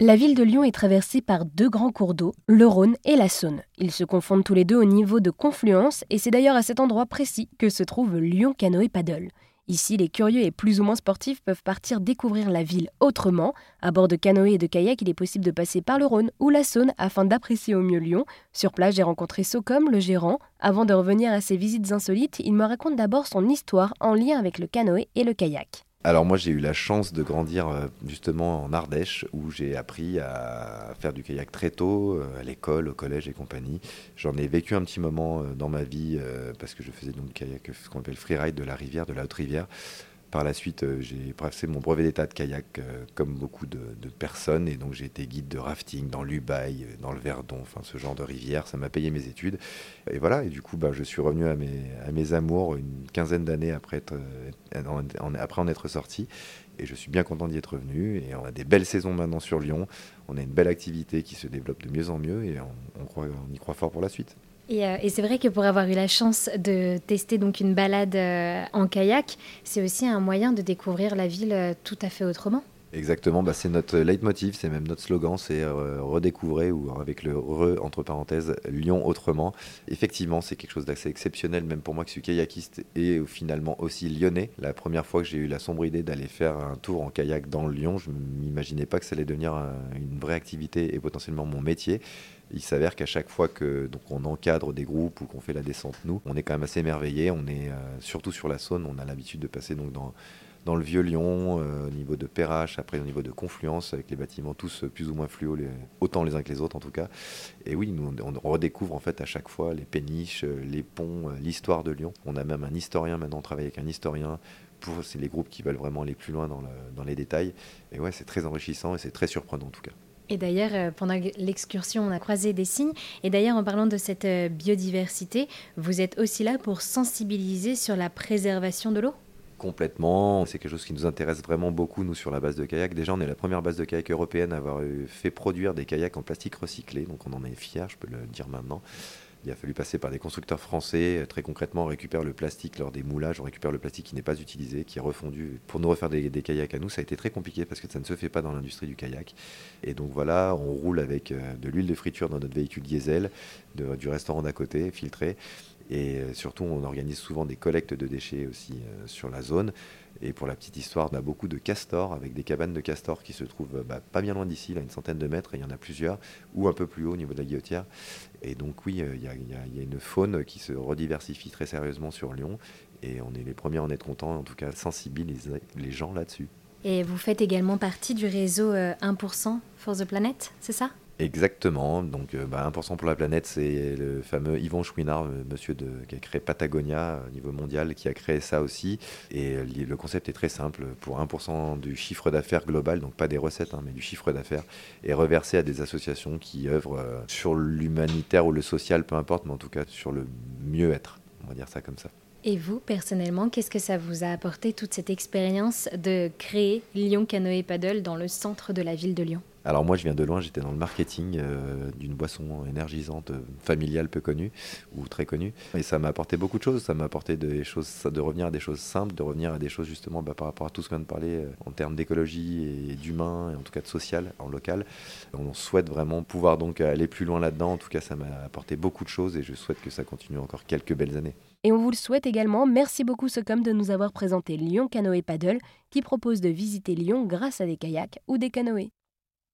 La ville de Lyon est traversée par deux grands cours d'eau, le Rhône et la Saône. Ils se confondent tous les deux au niveau de confluence et c'est d'ailleurs à cet endroit précis que se trouve Lyon Canoë Paddle. Ici, les curieux et plus ou moins sportifs peuvent partir découvrir la ville autrement. À bord de canoë et de kayak, il est possible de passer par le Rhône ou la Saône afin d'apprécier au mieux Lyon. Sur place, j'ai rencontré Socom, le gérant. Avant de revenir à ses visites insolites, il me raconte d'abord son histoire en lien avec le canoë et le kayak. Alors moi j'ai eu la chance de grandir euh, justement en Ardèche où j'ai appris à faire du kayak très tôt, euh, à l'école, au collège et compagnie. J'en ai vécu un petit moment euh, dans ma vie parce que je faisais donc kayak, ce qu'on appelle freeride de la rivière, de la haute rivière. Par la suite, euh, j'ai passé mon brevet d'état de kayak euh, comme beaucoup de, personnes et donc j'ai été guide de rafting dans l'Ubaï, euh, dans le Verdon, enfin ce genre de rivière. Ça m'a payé mes études et voilà. Et du coup, bah, je suis revenu à mes, amours une quinzaine d'années après, en être sorti et je suis bien content d'y être revenu. Et on a des belles saisons maintenant sur Lyon. On a une belle activité qui se développe de mieux en mieux et on y croit fort pour la suite. Euh, et, c'est vrai que pour avoir eu la chance de tester donc une balade euh, en kayak, c'est aussi un moyen de découvrir la ville euh, tout à fait autrement. Exactement, bah c'est notre leitmotiv, c'est même notre slogan, c'est redécouvrir ou avec le re entre parenthèses Lyon autrement. Effectivement, c'est quelque chose d'assez exceptionnel, même pour moi qui suis kayakiste et finalement aussi lyonnais. La première fois que j'ai eu la sombre idée d'aller faire un tour en kayak dans Lyon, je m'imaginais pas que ça allait devenir une vraie activité et potentiellement mon métier. Il s'avère qu'à chaque fois que on encadre des groupes ou qu'on fait la descente nous, on est quand même assez émerveillé. On est euh, surtout sur la Saône, on a l'habitude de passer donc dans dans le vieux Lyon, euh, au niveau de Perrache, après au niveau de Confluence, avec les bâtiments tous plus ou moins fluo, autant les uns que les autres en tout cas. Et oui, nous, on, redécouvre en fait à chaque fois les péniches, euh, les ponts, l'histoire de Lyon. On a même un historien maintenant, on travaille avec un historien. Pour, c'est les groupes qui veulent vraiment aller plus loin dans, dans les détails. Et ouais, c'est très enrichissant et c'est très surprenant en tout cas. Et d'ailleurs, euh, pendant l'excursion, on a croisé des signes. Et d'ailleurs, en parlant de cette euh, biodiversité, vous êtes aussi là pour sensibiliser sur la préservation de l'eau? Complètement, c'est quelque chose qui nous intéresse vraiment beaucoup, nous, sur la base de kayak. Déjà, on est la première base de kayak européenne à avoir fait produire des kayaks en plastique recyclé, donc on en est fiers, je peux le dire maintenant. Il a fallu passer par des constructeurs français. Très concrètement, on récupère le plastique lors des moulages, on récupère le plastique qui n'est pas utilisé, qui est refondu. Pour nous refaire des, kayaks à nous, ça a été très compliqué parce que ça ne se fait pas dans l'industrie du kayak. Et donc voilà, on roule avec euh, de l'huile de friture dans notre véhicule diesel, du restaurant d'à côté, filtré. Et euh, surtout, on organise souvent des collectes de déchets aussi euh, sur la zone. Et pour la petite histoire, on a beaucoup de castors, avec des cabanes de castors qui se trouvent bah, pas bien loin d'ici, là, une centaine de mètres, et il y en a plusieurs, ou un peu plus haut au niveau de la guillotière. Et donc oui, euh, il y, a, une faune qui se rediversifie très sérieusement sur Lyon, et on est les premiers à en être contents, en tout cas sensibiliser les gens là-dessus. Et vous faites également partie du réseau 1% for the Planet, c'est ça? Exactement. Donc, 1% euh, bah, pour la planète, c'est le fameux Yvon Chouinard, euh, monsieur qui a créé Patagonia au niveau mondial, qui a créé ça aussi. Et euh, le concept est très simple. Pour 1% du chiffre d'affaires global, donc pas des recettes, hein, mais du chiffre d'affaires, est reversé à des associations qui œuvrent sur l'humanitaire ou le social, peu importe, mais en tout cas sur le mieux-être. On va dire ça comme ça. Et vous, personnellement, qu'est-ce que ça vous a apporté toute cette expérience de créer Lyon Canoë Paddle dans le centre de la ville de Lyon? Alors moi, je viens de loin, j'étais dans le marketing euh, d'une boisson énergisante euh, familiale peu connue ou très connue. Et ça m'a apporté beaucoup de choses. Ça m'a apporté des choses, de revenir à des choses simples, de revenir à des choses justement bah, par rapport à tout ce qu'on vient de parler euh, en termes d'écologie et d'humain et en tout cas de social en local. On souhaite vraiment pouvoir donc aller plus loin là-dedans. En tout cas, ça m'a apporté beaucoup de choses et je souhaite que ça continue encore quelques belles années. Et on vous le souhaite également. Merci beaucoup Socom de nous avoir présenté Lyon Canoë Paddle qui propose de visiter Lyon grâce à des kayaks ou des canoës.